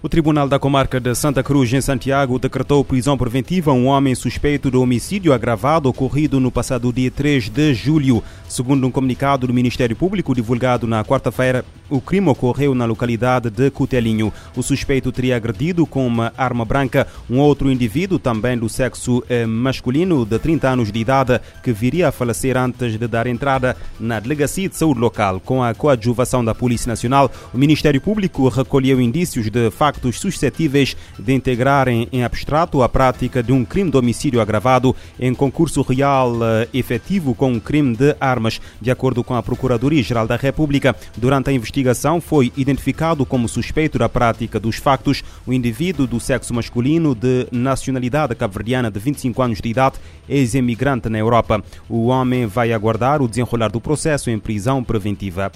O Tribunal da Comarca de Santa Cruz, em Santiago, decretou prisão preventiva a um homem suspeito de homicídio agravado ocorrido no passado dia 3 de julho. Segundo um comunicado do Ministério Público divulgado na quarta-feira, o crime ocorreu na localidade de Cutelinho. O suspeito teria agredido com uma arma branca um outro indivíduo, também do sexo eh, masculino, de 30 anos de idade, que viria a falecer antes de dar entrada na Delegacia de Saúde Local. Com a coadjuvação da Polícia Nacional, o Ministério Público recolheu indícios de factos suscetíveis de integrarem em abstrato a prática de um crime de homicídio agravado em concurso real eh, efetivo com um crime de armas. De acordo com a Procuradoria-Geral da República, durante a investigação foi identificado como suspeito da prática dos factos o indivíduo do sexo masculino de nacionalidade cabo-verdiana de 25 anos de idade, ex-emigrante na Europa. O homem vai aguardar o desenrolar do processo em prisão preventiva.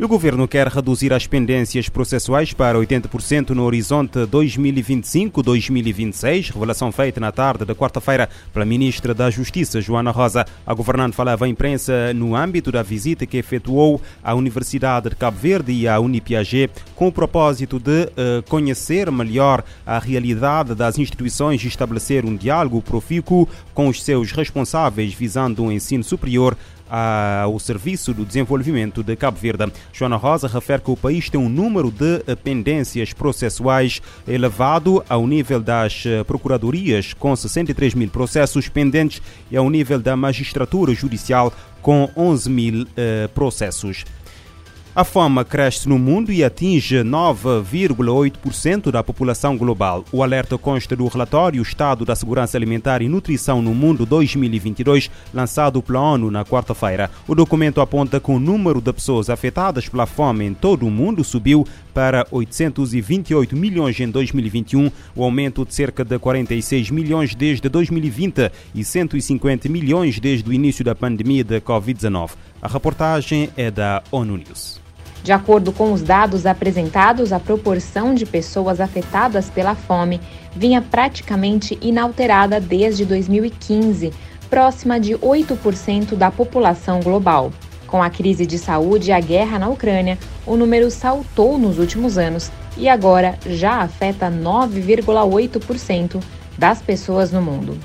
O governo quer reduzir as pendências processuais para 80% no horizonte 2025-2026, revelação feita na tarde da quarta-feira pela ministra da Justiça, Joana Rosa. A governante falava à imprensa no âmbito da visita que efetuou à Universidade de Cabo Verde e à Unipiaget com o propósito de uh, conhecer melhor a realidade das instituições e estabelecer um diálogo profícuo com os seus responsáveis visando um ensino superior ao Serviço do Desenvolvimento de Cabo Verde. Joana Rosa refere que o país tem um número de pendências processuais elevado ao nível das procuradorias, com 63 mil processos pendentes, e ao nível da magistratura judicial, com 11 mil uh, processos. A fome cresce no mundo e atinge 9,8% da população global. O alerta consta do relatório Estado da Segurança Alimentar e Nutrição no Mundo 2022, lançado pela ONU na quarta-feira. O documento aponta que o número de pessoas afetadas pela fome em todo o mundo subiu para 828 milhões em 2021, o aumento de cerca de 46 milhões desde 2020 e 150 milhões desde o início da pandemia da Covid-19. A reportagem é da ONU News. De acordo com os dados apresentados, a proporção de pessoas afetadas pela fome vinha praticamente inalterada desde 2015, próxima de 8% da população global. Com a crise de saúde e a guerra na Ucrânia, o número saltou nos últimos anos e agora já afeta 9,8% das pessoas no mundo.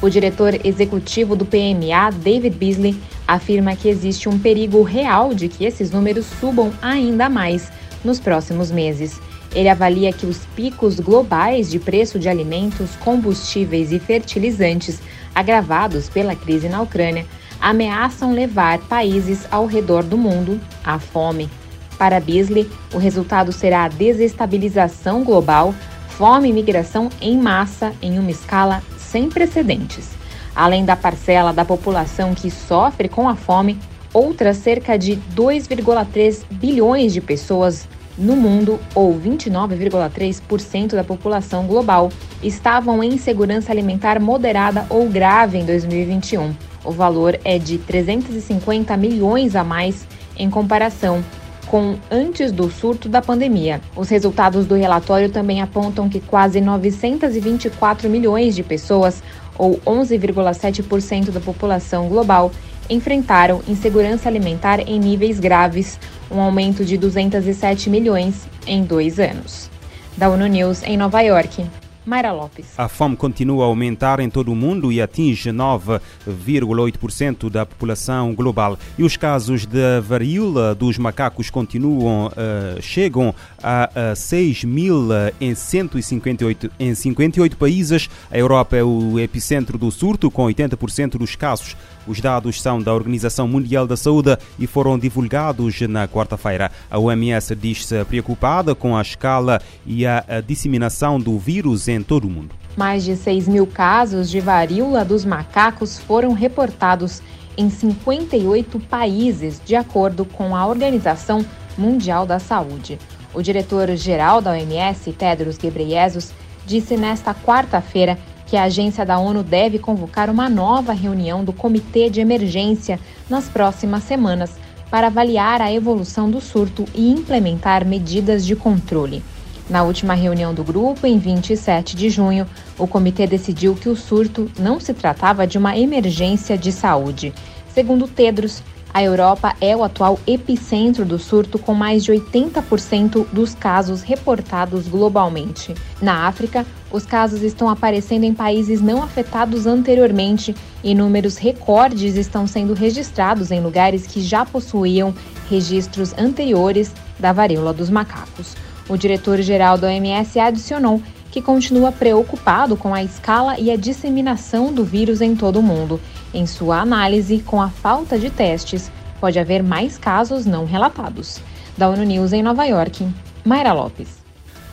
O diretor executivo do PMA, David Beasley, afirma que existe um perigo real de que esses números subam ainda mais nos próximos meses. Ele avalia que os picos globais de preço de alimentos, combustíveis e fertilizantes, agravados pela crise na Ucrânia, ameaçam levar países ao redor do mundo à fome. Para Beasley, o resultado será a desestabilização global, fome e migração em massa em uma escala sem precedentes. Além da parcela da população que sofre com a fome, outras cerca de 2,3 bilhões de pessoas no mundo, ou 29,3% da população global, estavam em insegurança alimentar moderada ou grave em 2021. O valor é de 350 milhões a mais em comparação com antes do surto da pandemia. Os resultados do relatório também apontam que quase 924 milhões de pessoas, ou 11,7% da população global, enfrentaram insegurança alimentar em níveis graves, um aumento de 207 milhões em dois anos. Da ONU News em Nova York. Mayra Lopes. A fome continua a aumentar em todo o mundo e atinge 9,8% da população global. E os casos de varíola dos macacos continuam, uh, chegam a, a 6 mil em 158 em 58 países. A Europa é o epicentro do surto, com 80% dos casos os dados são da Organização Mundial da Saúde e foram divulgados na quarta-feira. A OMS diz-se preocupada com a escala e a disseminação do vírus em todo o mundo. Mais de 6 mil casos de varíola dos macacos foram reportados em 58 países, de acordo com a Organização Mundial da Saúde. O diretor-geral da OMS, Tedros Ghebreyesus, disse nesta quarta-feira que a agência da ONU deve convocar uma nova reunião do Comitê de Emergência nas próximas semanas para avaliar a evolução do surto e implementar medidas de controle. Na última reunião do grupo, em 27 de junho, o comitê decidiu que o surto não se tratava de uma emergência de saúde. Segundo Tedros, a Europa é o atual epicentro do surto, com mais de 80% dos casos reportados globalmente. Na África, os casos estão aparecendo em países não afetados anteriormente e números recordes estão sendo registrados em lugares que já possuíam registros anteriores da varíola dos macacos. O diretor-geral da OMS adicionou que continua preocupado com a escala e a disseminação do vírus em todo o mundo. Em sua análise, com a falta de testes, pode haver mais casos não relatados. Da ONU News em Nova York, Mayra Lopes.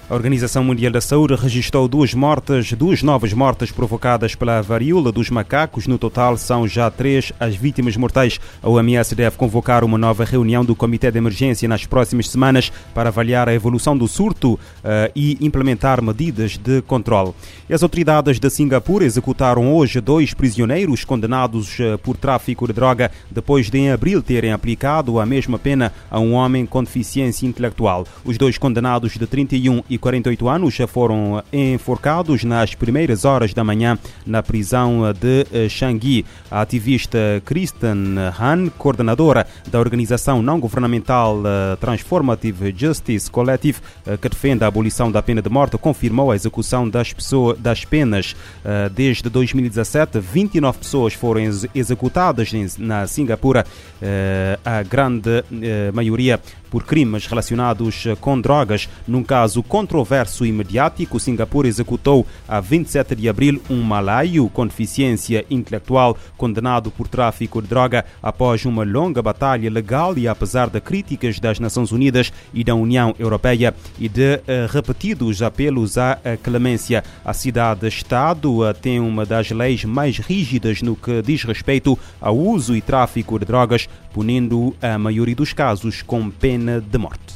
A Organização Mundial da Saúde registrou duas mortes, duas novas mortes provocadas pela varíola dos macacos. No total, são já três as vítimas mortais. A OMS deve convocar uma nova reunião do Comitê de Emergência nas próximas semanas para avaliar a evolução do surto uh, e implementar medidas de controle. As autoridades de Singapura executaram hoje dois prisioneiros condenados uh, por tráfico de droga depois de, em abril, terem aplicado a mesma pena a um homem com deficiência intelectual. Os dois condenados de 31 e 48 anos já foram enforcados nas primeiras horas da manhã na prisão de eh, Changi. A ativista Kristen Han, coordenadora da organização não governamental eh, Transformative Justice Collective, eh, que defende a abolição da pena de morte, confirmou a execução das, pessoas, das penas desde 2017. 29 pessoas foram executadas na Singapura, a grande maioria por crimes relacionados com drogas. Num caso controverso e mediático, Singapura executou a 27 de abril um malaio com deficiência intelectual condenado por tráfico de droga após uma longa batalha legal e apesar de críticas das Nações Unidas e da União Europeia e de uh, repetidos apelos à uh, clemência. A cidade-estado uh, tem uma das leis mais rígidas no que diz respeito ao uso e tráfico de drogas, punindo a maioria dos casos com pena de morte.